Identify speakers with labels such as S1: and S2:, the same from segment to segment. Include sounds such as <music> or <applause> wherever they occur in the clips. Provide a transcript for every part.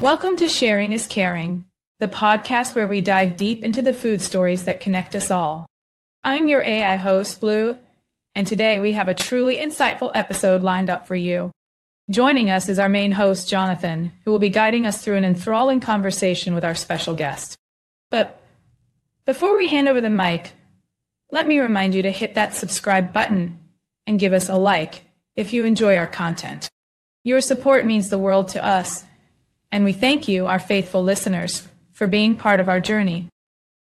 S1: Welcome to Sharing is Caring, the podcast where we dive deep into the food stories that connect us all. I'm your AI host, Blue, and today we have a truly insightful episode lined up for you. Joining us is our main host, Jonathan, who will be guiding us through an enthralling conversation with our special guest. But before we hand over the mic, let me remind you to hit that subscribe button and give us a like if you enjoy our content. Your support means the world to us and we thank you, our faithful listeners, for being part of our journey.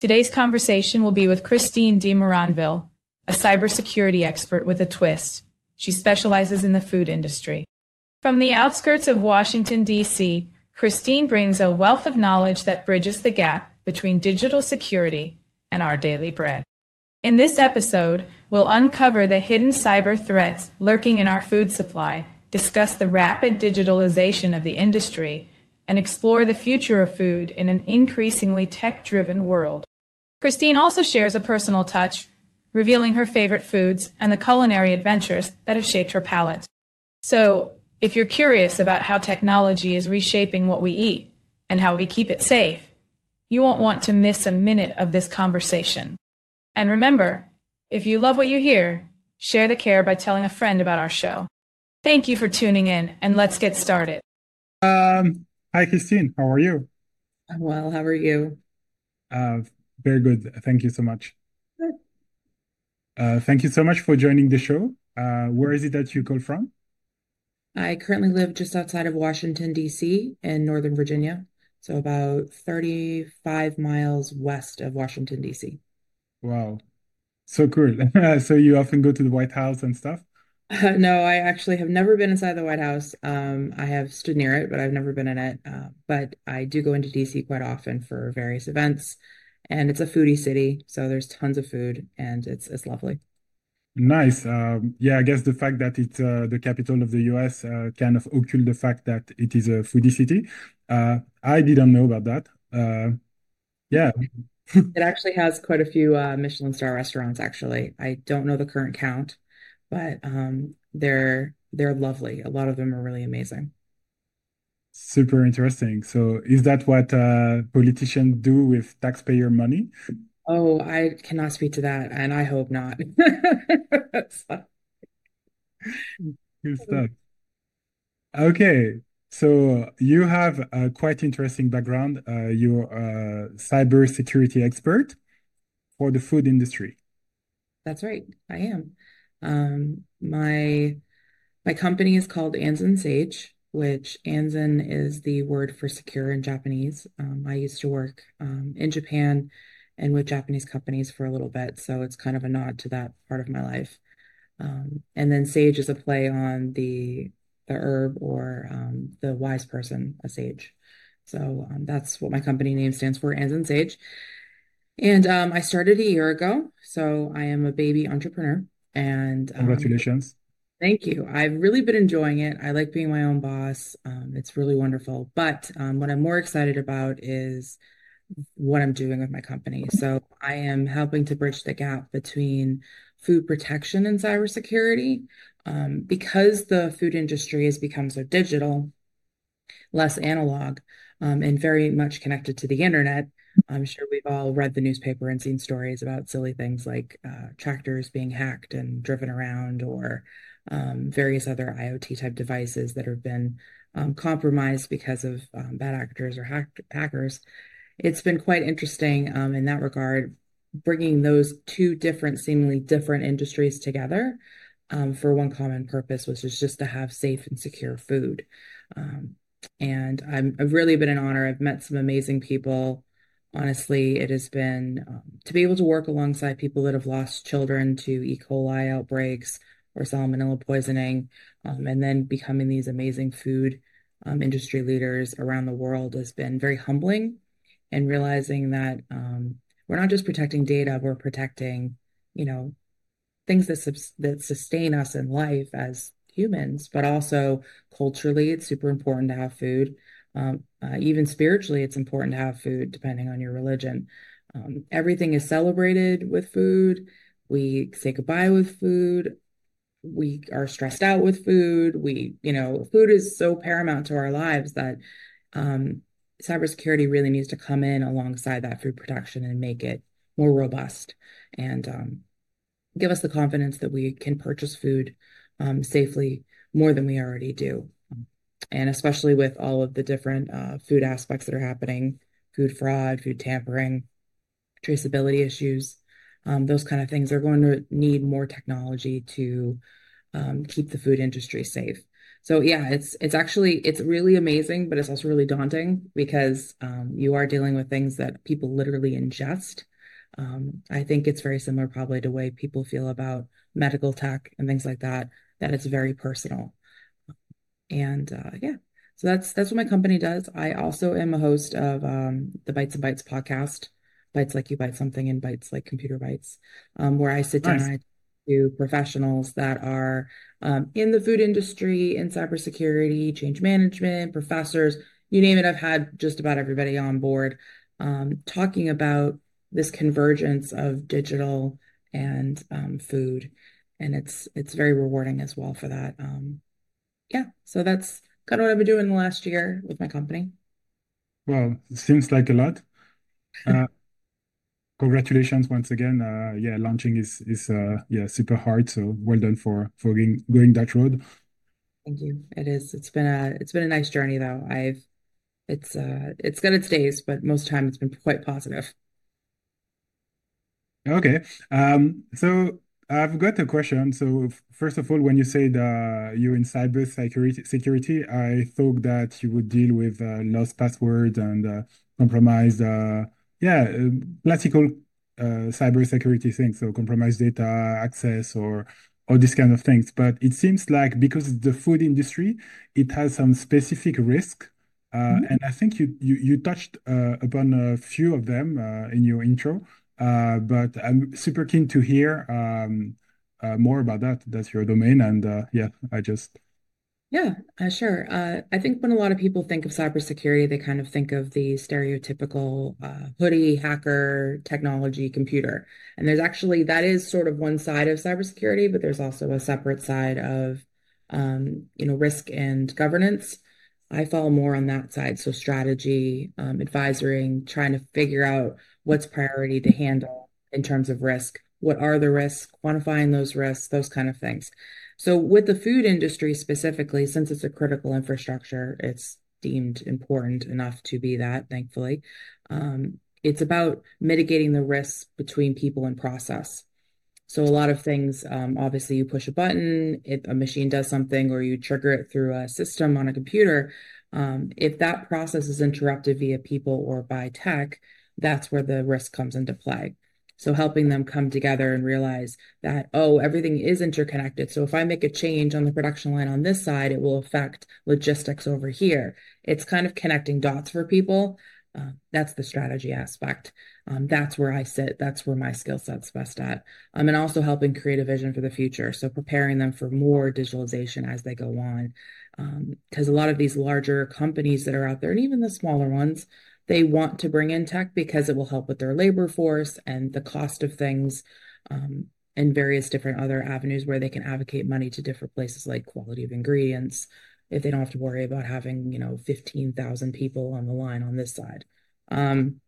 S1: Today's conversation will be with Christine Demoranville, a cybersecurity expert with a twist. She specializes in the food industry. From the outskirts of Washington, D.C., Christine brings a wealth of knowledge that bridges the gap between digital security and our daily bread. In this episode, we'll uncover the hidden cyber threats lurking in our food supply, discuss the rapid digitalization of the industry, and explore the future of food in an increasingly tech driven world. Christine also shares a personal touch, revealing her favorite foods and the culinary adventures that have shaped her palate. So, if you're curious about how technology is reshaping what we eat and how we keep it safe, you won't want to miss a minute of this conversation. And remember, if you love what you hear, share the care by telling a friend about our show. Thank you for tuning in, and let's get started.
S2: Um, Hi, Christine. How are you?
S3: I'm well. How are you?
S2: Uh, very good. Thank you so much. Uh, thank you so much for joining the show. Uh, where is it that you call from?
S3: I currently live just outside of Washington, D.C. in Northern Virginia, so about 35 miles west of Washington, D.C.
S2: Wow. So cool. <laughs> So you often go to the White House and stuff?
S3: Uh, <laughs> no, I actually have never been inside the White House. Um, I have stood near it, but I've never been in it. Uh, but I do go into DC quite often for various events, and it's a foodie city, so there's tons of food, and it's it's lovely.
S2: Nice. Um, yeah, I guess the fact that it's uh, the capital of the US uh, kind of occult the fact that it is a foodie city. Uh, I didn't know about that. Uh, yeah.
S3: It actually has quite a few uh, Michelin star restaurants, actually. I don't know the current count but um, they're they're lovely. A lot of them are really amazing.
S2: Super interesting. So, is that what uh, politicians do with taxpayer money?
S3: Oh, I cannot speak to that, and I hope not. <laughs>
S2: Good stuff. Okay, so you have a quite interesting background. Uh, you're a cyber security expert for the food industry.
S3: That's right, I am. Um, my my company is called Anzen Sage, which Anzen is the word for secure in Japanese. Um, I used to work um, in Japan and with Japanese companies for a little bit, so it's kind of a nod to that part of my life. Um, and then sage is a play on the the herb or um, the wise person, a sage. So um, that's what my company name stands for, Anzen Sage. And um, I started a year ago, so I am a baby entrepreneur. And
S2: um, congratulations.
S3: Thank you. I've really been enjoying it. I like being my own boss. Um, it's really wonderful. But um, what I'm more excited about is what I'm doing with my company. So I am helping to bridge the gap between food protection and cybersecurity. Um, because the food industry has become so digital, less analog, um, and very much connected to the internet, I'm sure we've all read the newspaper and seen stories about silly things like uh, tractors being hacked and driven around, or um, various other IoT type devices that have been um, compromised because of um, bad actors or hack- hackers. It's been quite interesting um, in that regard, bringing those two different, seemingly different industries together um, for one common purpose, which is just to have safe and secure food. Um, and I'm, I've really been an honor. I've met some amazing people honestly, it has been um, to be able to work alongside people that have lost children to E. coli outbreaks or salmonella poisoning, um, and then becoming these amazing food um, industry leaders around the world has been very humbling. And realizing that um, we're not just protecting data, we're protecting, you know, things that that sustain us in life as humans, but also culturally, it's super important to have food. Um, uh, even spiritually, it's important to have food, depending on your religion. Um, everything is celebrated with food. We say goodbye with food. we are stressed out with food. We, you know, food is so paramount to our lives that um, cybersecurity really needs to come in alongside that food protection and make it more robust and um, give us the confidence that we can purchase food um, safely more than we already do. And especially with all of the different uh, food aspects that are happening food fraud, food tampering, traceability issues, um, those kind of things are going to need more technology to um, keep the food industry safe. So yeah, it's it's actually it's really amazing, but it's also really daunting because um, you are dealing with things that people literally ingest. Um, I think it's very similar probably to way people feel about medical tech and things like that, that it's very personal. And uh, yeah, so that's that's what my company does. I also am a host of um, the Bites and Bytes podcast, Bites like you bite something, and Bytes like computer bytes, um, where I sit down and I to professionals that are um, in the food industry, in cybersecurity, change management, professors, you name it. I've had just about everybody on board um, talking about this convergence of digital and um, food, and it's it's very rewarding as well for that. Um, yeah, so that's kind of what I've been doing the last year with my company.
S2: Well, seems like a lot. Uh, congratulations once again. Uh, yeah, launching is is uh, yeah super hard. So well done for for going, going that road.
S3: Thank you. It is. It's been a it's been a nice journey though. I've it's uh it's got its days, but most of the time it's been quite positive.
S2: Okay. Um, so I've got a question. So first of all, when you said uh, you're in cyber security, security, I thought that you would deal with uh, lost passwords and uh, compromised, uh, yeah, uh, classical uh, cyber security things. So compromised data access or all these kind of things. But it seems like because it's the food industry, it has some specific risk. Mm-hmm. And I think you you, you touched upon a few of them in your intro. Uh, but I'm super keen to hear um, uh, more about that. That's your domain, and uh, yeah, I just
S3: yeah, uh, sure. Uh, I think when a lot of people think of cybersecurity, they kind of think of the stereotypical uh, hoodie, hacker, technology, computer. And there's actually, that is sort of one side of cybersecurity, but there's also a separate side of, um, you know, risk and governance. I fall more on that side. So strategy, um, advisory, trying to figure out what's priority to handle in terms of risk. What are the risks, quantifying those risks, those kind of things. So with the food industry specifically, since it's a critical infrastructure, it's deemed important enough to be that, thankfully. Um, it's about mitigating the risks between people and process. So a lot of things, um, obviously, you push a button, if a machine does something, or you trigger it through a system on a computer. Um, if that process is interrupted via people or by tech, that's where the risk comes into play. So helping them come together and realize that, oh, everything is interconnected. So if I make a change on the production line on this side, it will affect logistics over here. It's kind of connecting dots for people. Uh, that's the strategy aspect. Um, that's where I sit. That's where my skill set's best at. Um, and also helping create a vision for the future. So preparing them for more digitalization as they go on. Because um, a lot of these larger companies that are out there, and even the smaller ones, they want to bring in tech because it will help with their labor force and the cost of things um, and various different other avenues where they can advocate money to different places like quality of ingredients if they don't have to worry about having you know 15,000 people on the line on this side. Um,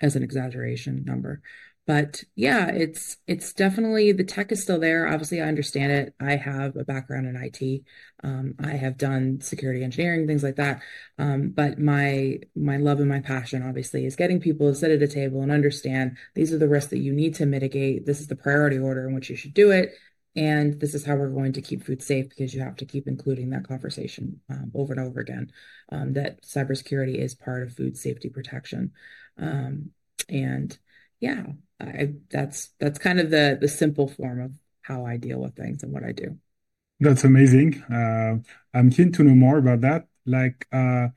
S3: as an exaggeration number but yeah, it's it's definitely the tech is still there. Obviously, I understand it. I have a background in IT. Um, I have done security engineering, things like that. Um, but my my love and my passion, obviously, is getting people to sit at a table and understand these are the risks that you need to mitigate. This is the priority order in which you should do it, and this is how we're going to keep food safe because you have to keep including that conversation um, over and over again. Um, that cybersecurity is part of food safety protection, um, and yeah, I, that's that's kind of the the simple form of how I deal with things and what I do.
S2: That's amazing. Uh, I'm keen to know more about that. Like, uh,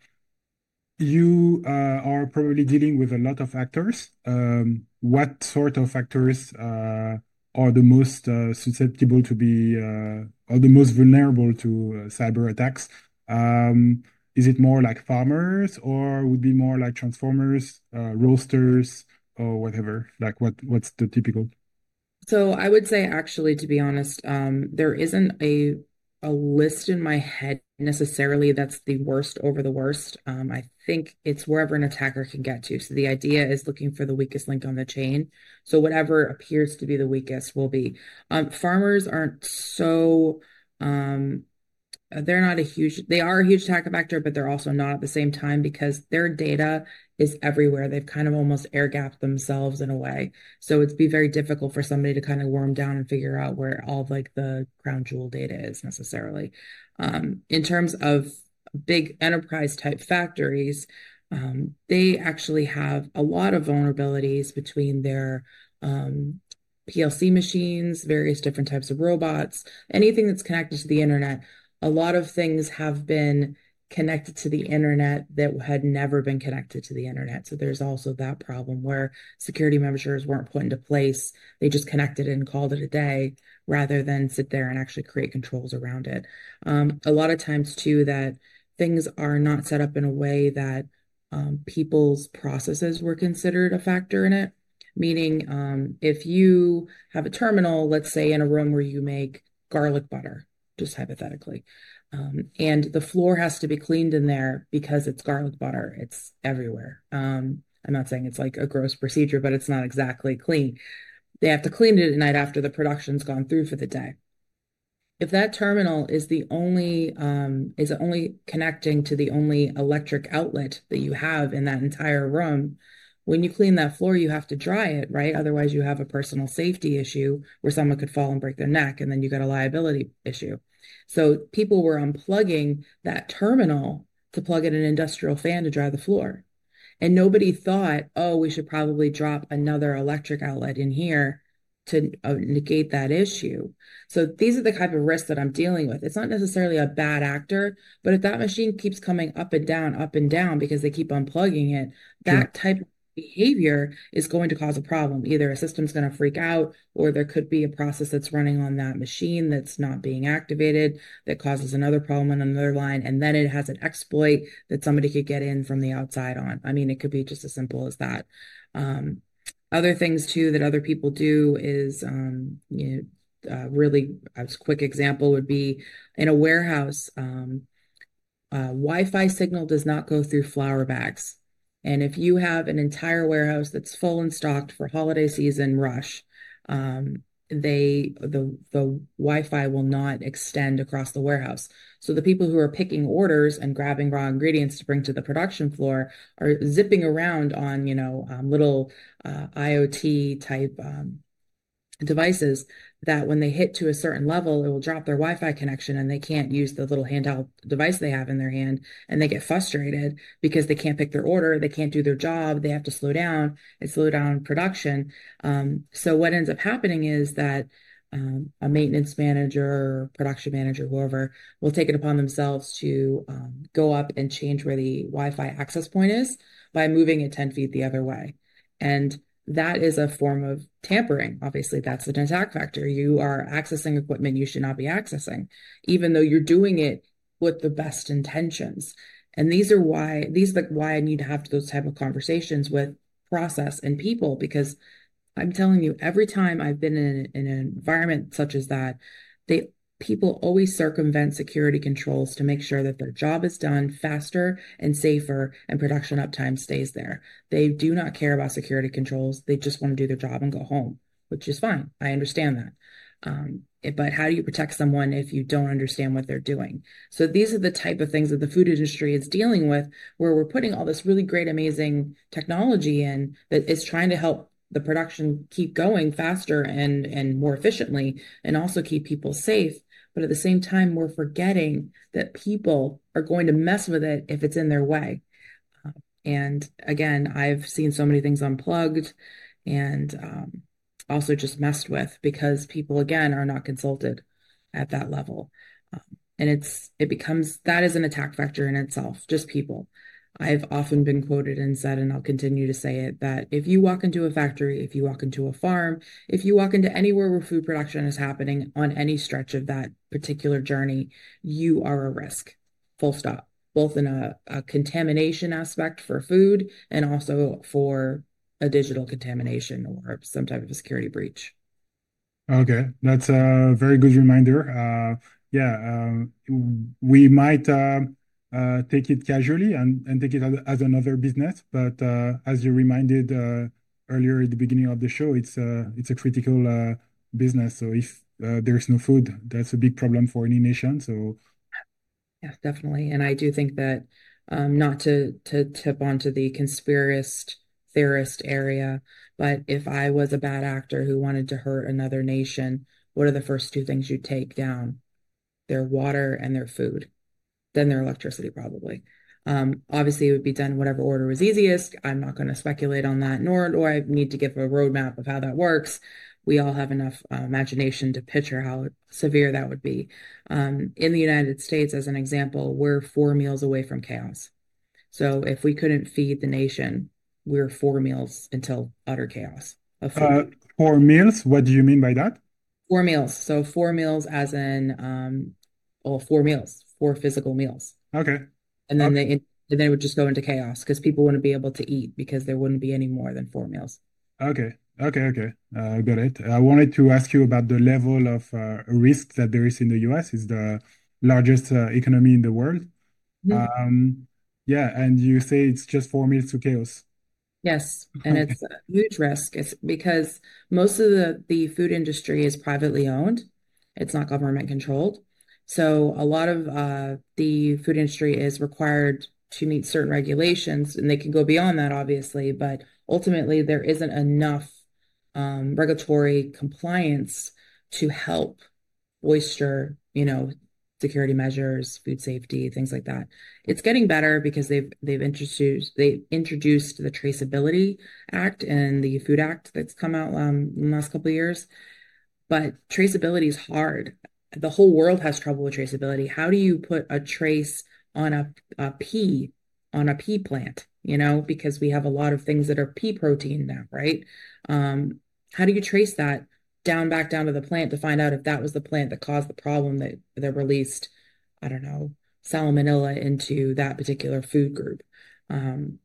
S2: you uh, are probably dealing with a lot of actors. Um, what sort of actors uh, are the most uh, susceptible to be uh, or the most vulnerable to cyber attacks? Um, is it more like farmers, or would be more like transformers, roasters? Or whatever? Like what what's the typical?
S3: So I would say actually, to be honest, um, there isn't a a list in my head necessarily that's the worst over the worst. Um, I think it's wherever an attacker can get to. So the idea is looking for the weakest link on the chain. So whatever appears to be the weakest will be. Um, farmers aren't so um, they're not a huge they are a huge attack vector but they're also not at the same time because their data is everywhere. They've kind of almost air gapped themselves in a way. So it'd be very difficult for somebody to kind of worm down and figure out where all of like the crown jewel data is necessarily. Um, in terms of big enterprise type factories um, they actually have a lot of vulnerabilities between their um, PLC machines, various different types of robots, anything that's connected to the internet a lot of things have been connected to the internet that had never been connected to the internet. So there's also that problem where security measures weren't put into place. They just connected and called it a day rather than sit there and actually create controls around it. Um, a lot of times, too, that things are not set up in a way that um, people's processes were considered a factor in it. Meaning, um, if you have a terminal, let's say in a room where you make garlic butter, just hypothetically. Um, and the floor has to be cleaned in there because it's garlic butter. It's everywhere. Um, I'm not saying it's like a gross procedure, but it's not exactly clean. They have to clean it at night after the production's gone through for the day. If that terminal is the only um, is only connecting to the only electric outlet that you have in that entire room, when you clean that floor, you have to dry it, right? Otherwise, you have a personal safety issue where someone could fall and break their neck, and then you got a liability issue. So people were unplugging that terminal to plug in an industrial fan to dry the floor. And nobody thought, oh, we should probably drop another electric outlet in here to uh, negate that issue. So these are the type of risks that I'm dealing with. It's not necessarily a bad actor, but if that machine keeps coming up and down, up and down because they keep unplugging it, that type of behavior is going to cause a problem. Either a system's going to freak out, or there could be a process that's running on that machine that's not being activated that causes another problem on another line. And then it has an exploit that somebody could get in from the outside on. I mean, it could be just as simple as that. Um, other things too that other people do is, um, you know, uh, really a quick example would be in a warehouse, um, uh, Wi-Fi signal does not go through flour bags. And if you have an entire warehouse that's full and stocked for holiday season rush, um, they the the Wi-Fi will not extend across the warehouse. So the people who are picking orders and grabbing raw ingredients to bring to the production floor are zipping around on you know um, little uh, IoT type um, devices that when they hit to a certain level, it will drop their Wi-Fi connection and they can't use the little handheld device they have in their hand and they get frustrated because they can't pick their order, they can't do their job, they have to slow down and slow down production. Um, so what ends up happening is that um, a maintenance manager, production manager, whoever will take it upon themselves to um, go up and change where the Wi-Fi access point is by moving it 10 feet the other way. And that is a form of tampering. Obviously, that's an attack factor. You are accessing equipment you should not be accessing, even though you're doing it with the best intentions. And these are why these are why I need to have those type of conversations with process and people because I'm telling you, every time I've been in, in an environment such as that, they people always circumvent security controls to make sure that their job is done faster and safer and production uptime stays there. They do not care about security controls. They just want to do their job and go home, which is fine. I understand that. Um, but how do you protect someone if you don't understand what they're doing? So these are the type of things that the food industry is dealing with, where we're putting all this really great, amazing technology in that is trying to help the production keep going faster and and more efficiently and also keep people safe but at the same time, we're forgetting that people are going to mess with it if it's in their way. Uh, and again, I've seen so many things unplugged and um, also just messed with because people, again, are not consulted at that level. Um, and it's it becomes that is an attack vector in itself, just people. I've often been quoted and said, and I'll continue to say it, that if you walk into a factory, if you walk into a farm, if you walk into anywhere where food production is happening on any stretch of that particular journey, you are a risk, full stop, both in a, a contamination aspect for food and also for a digital contamination or some type of a security breach.
S2: Okay, that's a very good reminder. Uh, yeah, uh, we might uh, take it casually and, take it as, another business, but uh, as you reminded uh, earlier at the beginning of the show, it's uh, it's a critical uh, business. So if uh, there's no food, that's a big problem for any nation. So
S3: Yeah, definitely. And I do think that um, not to to tip onto the conspiracist theorist area, but if I was a bad actor who wanted to hurt another nation, what are the first two things you'd take down? Their water and their food, then their electricity probably. Um, obviously, it would be done whatever order was easiest. I'm not going to speculate on that, nor do I need to give a roadmap of how that works we all have enough uh, imagination to picture how severe that would be. Um, in the United States, as an example, we're four meals away from chaos. So if we couldn't feed the nation, we're four meals until utter chaos
S2: uh, for meals, what do you mean by that?
S3: Four meals. So four meals as in um, well, four meals, four physical meals.
S2: Okay.
S3: And then
S2: Okay.
S3: they and then it would just go into chaos because people wouldn't be able to eat because there wouldn't be any more than four meals.
S2: Okay. Okay. Okay. Uh, got it. I wanted to ask you about the level of uh, risk that there is in the US. It's the largest uh, economy in the world.
S3: Mhm.
S2: Um, yeah, and you say it's just four meals to chaos.
S3: Yes, and it's a huge risk. It's because most of the, the food industry is privately owned. It's not government controlled. So a lot of uh, the food industry is required to meet certain regulations, and they can go beyond that, obviously, but ultimately there isn't enough um, regulatory compliance to help oyster, you know, security measures, food safety, things like that. It's getting better because they've they've introduced they introduced the Traceability Act and the Food Act that's come out um, in the last couple of years. But traceability is hard. The whole world has trouble with traceability. How do you put a trace on a, a pea on a pea plant? You know, because we have a lot of things that are pea protein now, right? Um, how do you trace that down back down to the plant to find out if that was the plant that caused the problem that that released, I don't know, salmonella into that particular food group? Um,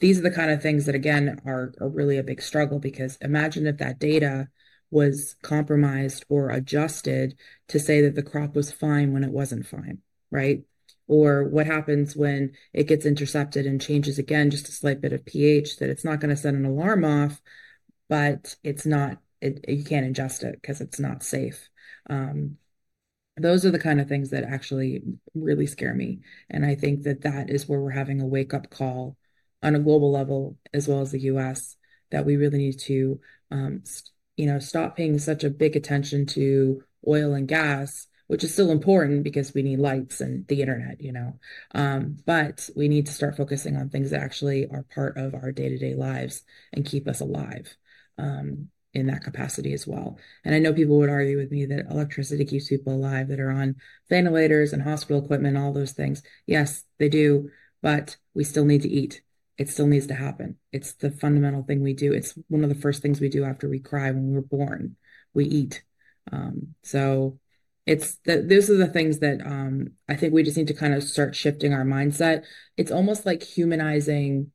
S3: these are the kind of things that again are, are really a big struggle because imagine if that data was compromised or adjusted to say that the crop was fine when it wasn't fine, right? Or what happens when it gets intercepted and changes again just a slight bit of pH that it's not going to set an alarm off, but it's not it, you can't ingest it because it's not safe. Um, those are the kind of things that actually really scare me. And I think that that is where we're having a wake up call on a global level as well as the US that we really need to, um, st- you know, stop paying such a big attention to oil and gas, which is still important because we need lights and the internet, you know. Um, but we need to start focusing on things that actually are part of our day-to-day lives and keep us alive. Um, in that capacity as well. And I know people would argue with me that electricity keeps people alive that are on ventilators and hospital equipment, all those things. Yes, they do, but we still need to eat. It still needs to happen. It's the fundamental thing we do. It's one of the first things we do after we cry when we were born. We eat. Um, so it's that those are the things that um, I think we just need to kind of start shifting our mindset. It's almost like humanizing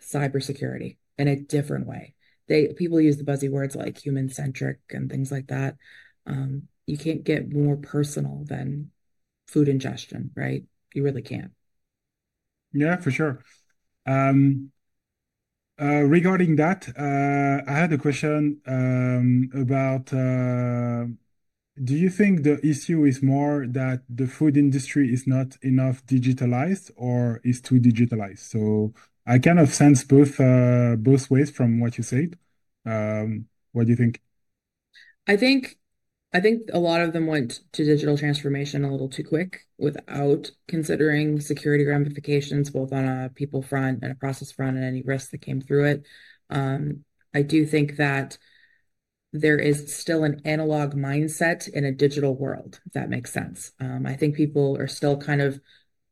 S3: cybersecurity in a different way they people use the buzzy words like human centric and things like that. Um, you can't get more personal than food ingestion, right? You really can't.
S2: Yeah, for sure. Um, uh, regarding that, uh, I had a question um, about uh, do you think the issue is more that the food industry is not enough digitalized or is too digitalized? So I kind of sense both both ways from what you said. Um, what do you think?
S3: I think I think a lot of them went to digital transformation a little too quick without considering security ramifications, both on a people front and a process front, and any risks that came through it. Um, I do think that there is still an analog mindset in a digital world, if that makes sense. Um, I think people are still kind of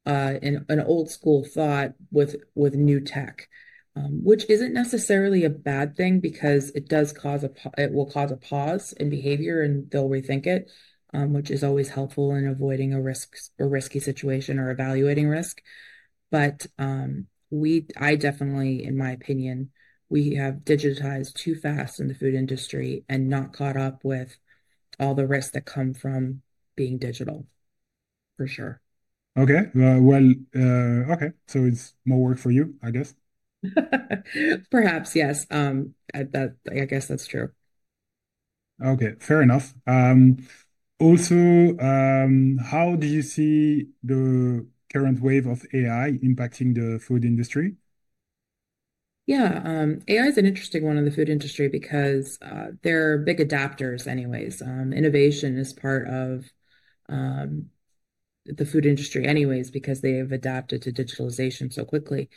S3: uh, in an old school thought with with new tech, um, which isn't necessarily a bad thing because it does cause a it will cause a pause in behavior and they'll rethink it, um, which is always helpful in avoiding a risk a risky situation or evaluating risk. But um, we, I definitely, in my opinion, we have digitized too fast in the food industry and not caught up with all the risks that come from being digital, for sure.
S2: Okay. Uh, well, uh, okay. So it's more work for you, I guess. <laughs>
S3: Perhaps, yes. Um, I, that I guess that's true.
S2: Okay, fair enough. Um, also, um, how do you see the current wave of AI impacting the food industry?
S3: Yeah, um, AI is an interesting one in the food industry because uh, they're big adapters, anyways. Um, innovation is part of um, the food industry, anyways, because they have adapted to digitalization so quickly.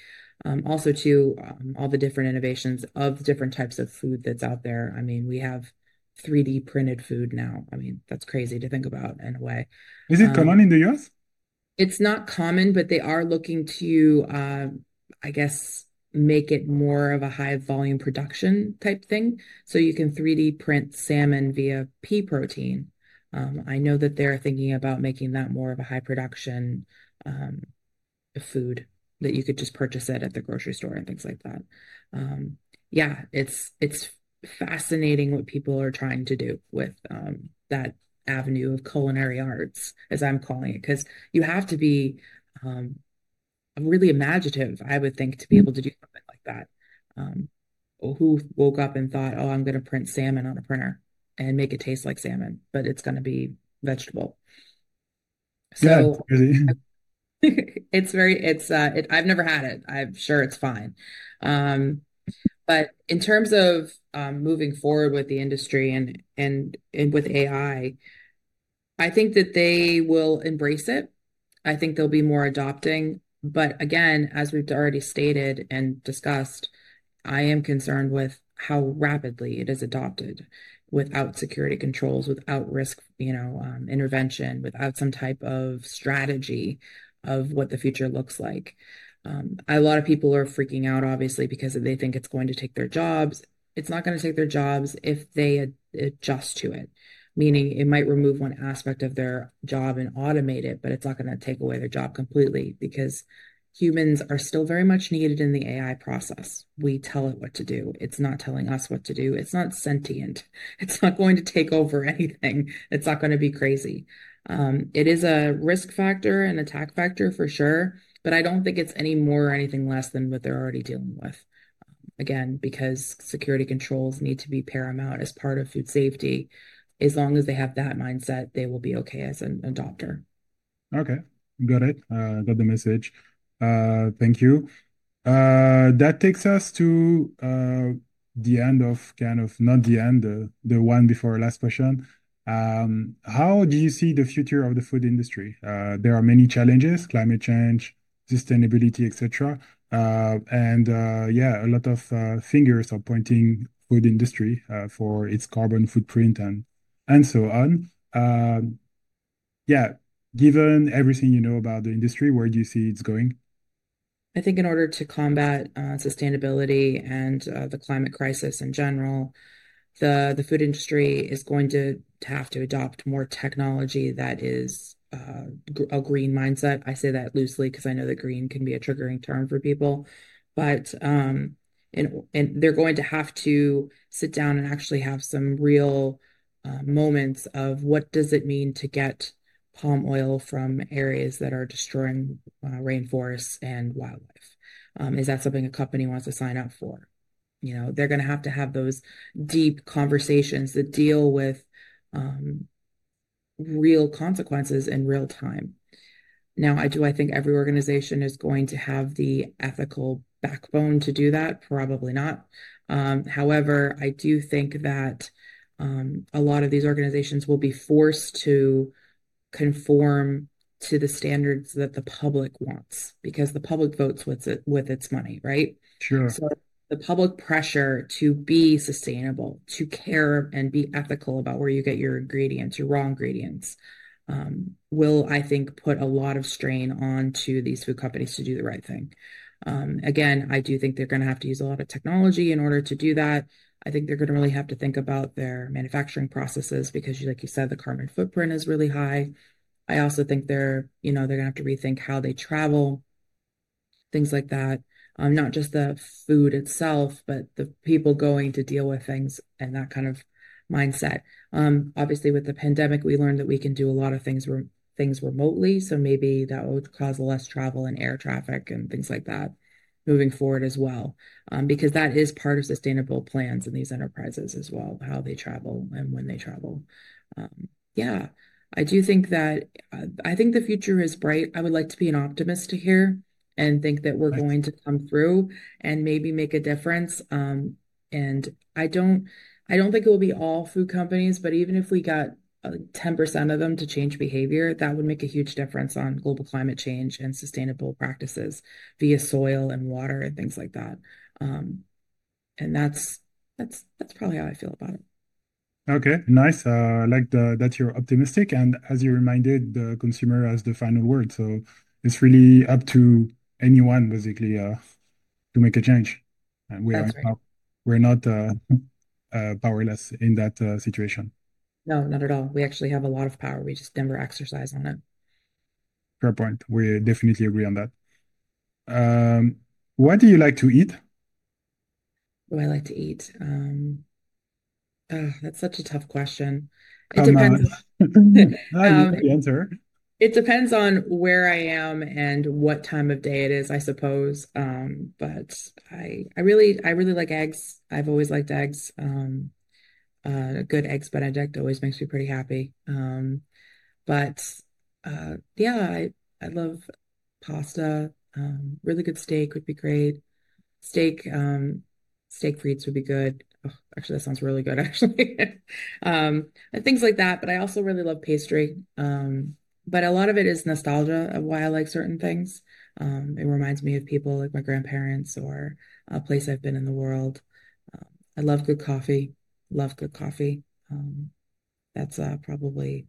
S3: Um, also, too, um, all the different innovations of different types of food that's out there. I mean, we have 3D printed food now. I mean, that's crazy to think about in a way.
S2: Is it common
S3: Um,
S2: in the US?
S3: it's not common, but they are looking to, uh, I guess, make it more of a high volume production type thing. So you can 3D print salmon via pea protein. Um, I know that they're thinking about making that more of a high production um, food that you could just purchase it at the grocery store and things like that. Um, yeah, it's it's fascinating what people are trying to do with um, that avenue of culinary arts, as I'm calling it, because you have to be um, really imaginative, I would think, to be able to do something like that. Um, who woke up and thought, oh, I'm going to print salmon on a printer and make it taste like salmon, but it's going to be vegetable.
S2: Yeah,
S3: So
S2: crazy. <laughs>
S3: it's very, it's, uh, it, I've never had it. I'm sure it's fine. Um, but in terms of um, moving forward with the industry and and and with AI, I think that they will embrace it. I think they'll be more adopting. But again, as we've already stated and discussed, I am concerned with how rapidly it is adopted without security controls, without risk, you know, um, intervention, without some type of strategy of what the future looks like. Um, a lot of people are freaking out, obviously, because they think it's going to take their jobs. It's not going to take their jobs if they ad adjust to it, meaning it might remove one aspect of their job and automate it, but it's not going to take away their job completely because humans are still very much needed in the AI process. We tell it what to do. It's not telling us what to do. It's not sentient. <laughs> It's not going to take over anything. It's not going to be crazy. Um, it is a risk factor and attack factor for sure, but I don't think it's any more or anything less than what they're already dealing with. Again, because security controls need to be paramount as part of food safety. As long as they have that mindset, they will be okay as an adopter.
S2: Okay, got it. Uh, got the message. Uh, thank you. Uh, that takes us to uh, the end of kind of not the end, the the one before last question. Um, how do you see the future of the food industry? Uh, there are many challenges, climate change, sustainability, etc. Uh, and uh, yeah, a lot of fingers are pointing food industry for its carbon footprint and and so on. Um, yeah, given everything you know about the industry, where do you see it's going?
S3: I think in order to combat sustainability and the climate crisis in general, the the food industry is going to, have to adopt more technology that is uh, a green mindset. I say that loosely because I know that green can be a triggering term for people, but um, and and they're going to have to sit down and actually have some real uh, moments of what does it mean to get palm oil from areas that are destroying uh, rainforests and wildlife. Um, is that something a company wants to sign up for? You know, they're going to have to have those deep conversations that deal with um, real consequences in real time. Now, I do, I think every organization is going to have the ethical backbone to do that. Probably not. Um, however, I do think that um, a lot of these organizations will be forced to conform to the standards that the public wants because the public votes with it with its money, right?
S2: Sure.
S3: So the public pressure to be sustainable, to care and be ethical about where you get your ingredients, your raw ingredients, um, will, I think, put a lot of strain onto these food companies to do the right thing. Um, again, I do think they're going to have to use a lot of technology in order to do that. I think they're going to really have to think about their manufacturing processes because, like you said, the carbon footprint is really high. I also think they're, you know, they're going to have to rethink how they travel, things like that. Um, not just the food itself, but the people going to deal with things and that kind of mindset. Um, obviously, with the pandemic, we learned that we can do a lot of things re things remotely, so maybe that would cause less travel and air traffic and things like that moving forward as well, um, because that is part of sustainable plans in these enterprises as well, how they travel and when they travel. Um, yeah, I do think that uh, I think the future is bright. I would like to be an optimist here and think that we're
S2: Right.
S3: going to come through and maybe make a difference. Um, and I don't, I don't think it will be all food companies, but even if we got uh, 10% of them to change behavior, that would make a huge difference on global climate change and sustainable practices via soil and water and things like that. Um, and that's that's that's probably how I feel about it.
S2: Okay, nice. Uh, I like the, that you're optimistic, and as you reminded, the consumer has the final word. So it's really up to anyone basically uh, to make a change. And we are
S3: right. <laughs>
S2: we're not uh, <laughs> uh, powerless in that uh, situation.
S3: No, not at all. We actually have a lot of power. We just never exercise on it.
S2: Fair point. We definitely agree on that. Um, what do you like to eat?
S3: What do I like to eat? Um, oh, that's such a tough question. It
S2: Come
S3: depends. <laughs>
S2: on.
S3: Um,
S2: the answer.
S3: It depends on where I am and what time of day it is, I suppose. Um, but I I really I really like eggs. I've always liked eggs. Um, uh, a good eggs Benedict always makes me pretty happy. Um, but uh, yeah, I I love pasta. Um, really good steak would be great. Steak, um, steak frites would be good. Oh, actually, that sounds really good, <laughs> actually. Um, things like that. But I also really love pastry. Um, but a lot of it is nostalgia of why I like certain things. Um, it reminds me of people like my grandparents or a place I've been in the world. Um, I love good coffee. Love good coffee. Um, that's uh, probably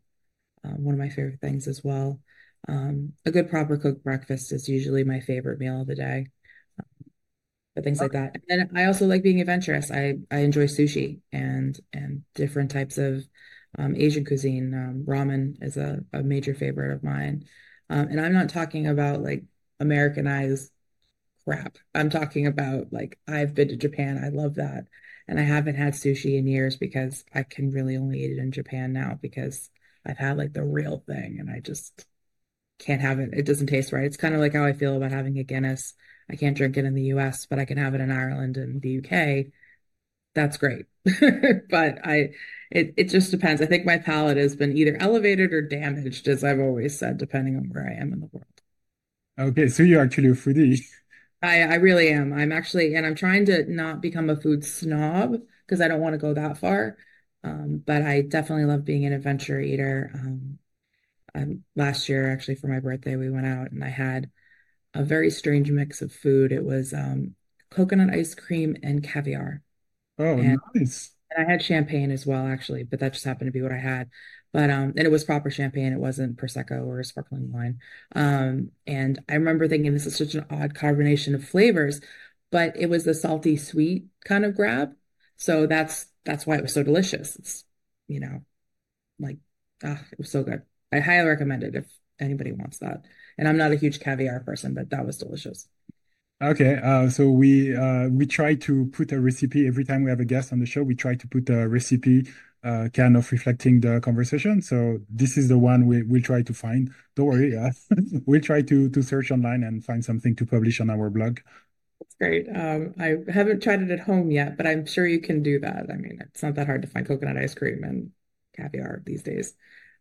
S3: uh, one of my favorite things as well. Um, a good proper cooked breakfast is usually my favorite meal of the day but things like that. And then I also like being adventurous. I I enjoy sushi and and different types of um, Asian cuisine. Um, ramen is a, a major favorite of mine. Um, and I'm not talking about like Americanized crap. I'm talking about like I've been to Japan. I love that. And I haven't had sushi in years because I can really only eat it in Japan now because I've had like the real thing and I just can't have it. It doesn't taste right. It's kind of like how I feel about having a Guinness. I can't drink it in the US, but I can have it in Ireland and the UK. That's great. <laughs> But I it it just depends. I think my palate has been either elevated or damaged, as I've always said, depending on where I am in the world.
S2: Okay, so you're actually a foodie.
S3: I I really am. I'm actually, and I'm trying to not become a food snob because I don't want to go that far. Um, but I definitely love being an adventure eater. Um, um, last year, actually, for my birthday, we went out and I had a very strange mix of food. It was um, coconut ice cream and caviar.
S2: Oh,
S3: And,
S2: nice.
S3: I had champagne as well, actually, but that just happened to be what I had. But um, and it was proper champagne. It wasn't Prosecco or sparkling wine. Um, and I remember thinking this is such an odd combination of flavors, but it was the salty sweet kind of grab. So that's that's why it was so delicious. It's, you know, like ah, it was so good. I highly recommend it if anybody wants that. And I'm not a huge caviar person, but that was delicious.
S2: Okay, uh, so we uh, we try to put a recipe every time we have a guest on the show. We try to put a recipe, uh, kind of reflecting the conversation. So this is the one we we'll try to find. Don't worry, <laughs> uh, we'll try to to search online and find something to publish on our blog.
S3: It's great. Um, I haven't tried it at home yet, but I'm sure you can do that. I mean, it's not that hard to find coconut ice cream and caviar these days.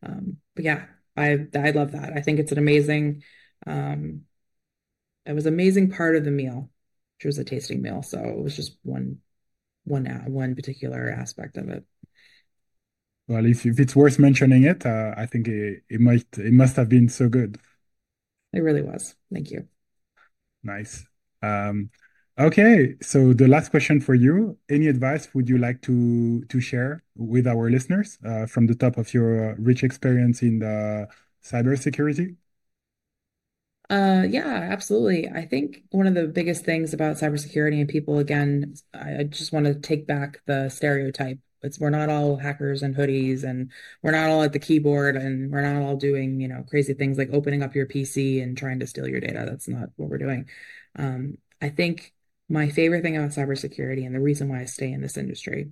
S3: Um, but yeah, I I love that. I think it's an amazing, um, it was an amazing part of the meal, which was a tasting meal. So it was just one one one particular aspect of it.
S2: Well, if if it's worth mentioning it, uh, I think it it might it must have been so good.
S3: It really was. Thank you.
S2: Nice. Um, okay, so the last question for you. Any advice would you like to to share with our listeners uh, from the top of your rich experience in the cybersecurity?
S3: Uh, yeah, absolutely. I think one of the biggest things about cybersecurity and people, again, I, just want to take back the stereotype. It's we're not all hackers and hoodies, and we're not all at the keyboard, and we're not all doing, you know, crazy things like opening up your PC and trying to steal your data. That's not what we're doing. Um, I think my favorite thing about cybersecurity and the reason why I stay in this industry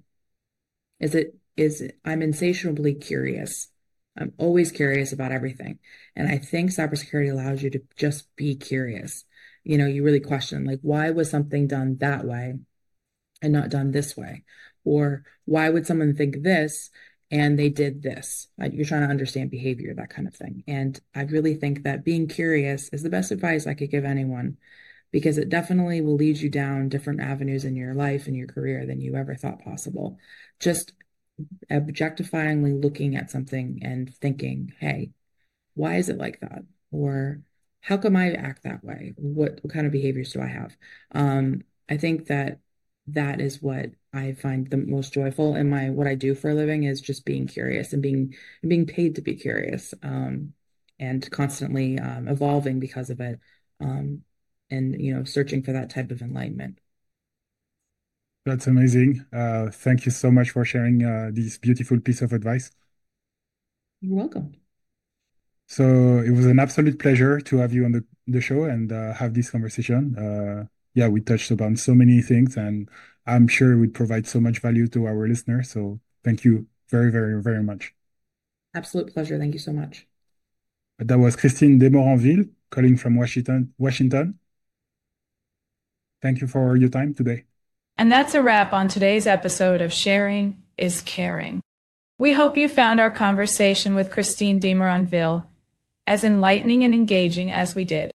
S3: is it is I'm insatiably curious. I'm always curious about everything. And I think cybersecurity allows you to just be curious. You know, you really question, like, why was something done that way and not done this way? Or why would someone think this and they did this? You're trying to understand behavior, that kind of thing. And I really think that being curious is the best advice I could give anyone because it definitely will lead you down different avenues in your life and your career than you ever thought possible. Just objectifyingly looking at something and thinking, hey, why is it like that? Or how come I act that way? What, what kind of behaviors do I have? Um, I think that that is what I find the most joyful in my what I do for a living is just being curious and being and being paid to be curious um, and constantly um, evolving because of it um, and you know searching for that type of enlightenment.
S2: That's amazing. Uh, thank you so much for sharing uh, this beautiful piece of advice.
S3: You're welcome.
S2: So it was an absolute pleasure to have you on the, the show and uh, have this conversation. Uh, yeah, we touched upon so many things, and I'm sure it would provide so much value to our listeners. So thank you very, very, very much.
S3: Absolute pleasure. Thank you so much.
S2: That was Christine Demoranville calling from Washington. Washington. Thank you for your time today.
S1: And that's a wrap on today's episode of Sharing is Caring. We hope you found our conversation with Christine Demoranville as enlightening and engaging as we did.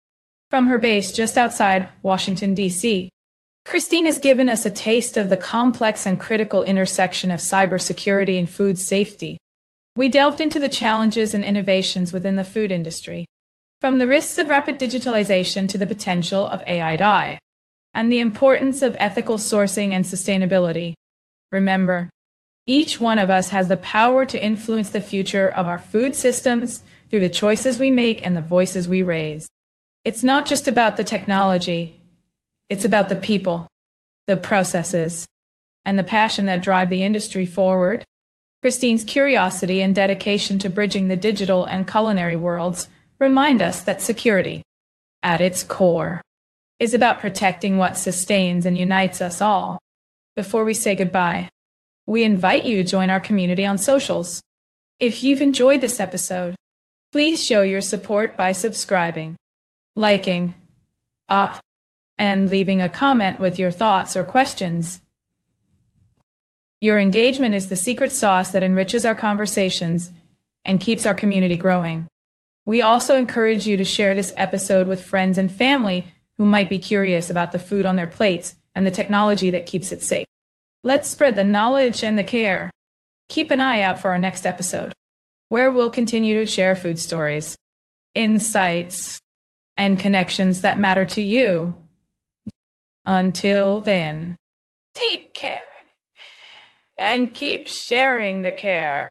S1: From her base just outside Washington, D.C., Christine has given us a taste of the complex and critical intersection of cybersecurity and food safety. We delved into the challenges and innovations within the food industry, from the risks of rapid digitalization to the potential of AI and the importance of ethical sourcing and sustainability. Remember, each one of us has the power to influence the future of our food systems through the choices we make and the voices we raise. It's not just about the technology, it's about the people, the processes, and the passion that drive the industry forward. Christine's curiosity and dedication to bridging the digital and culinary worlds remind us that security, at its core, is about protecting what sustains and unites us all. Before we say goodbye, we invite you to join our community on socials. If you've enjoyed this episode, please show your support by subscribing, liking, up, and leaving a comment with your thoughts or questions. Your engagement is the secret sauce that enriches our conversations and keeps our community growing. We also encourage you to share this episode with friends and family who might be curious about the food on their plates and the technology that keeps it safe. Let's spread the knowledge and the care. Keep an eye out for our next episode, where we'll continue to share food stories, insights, and connections that matter to you. Until then, take care and keep sharing the care.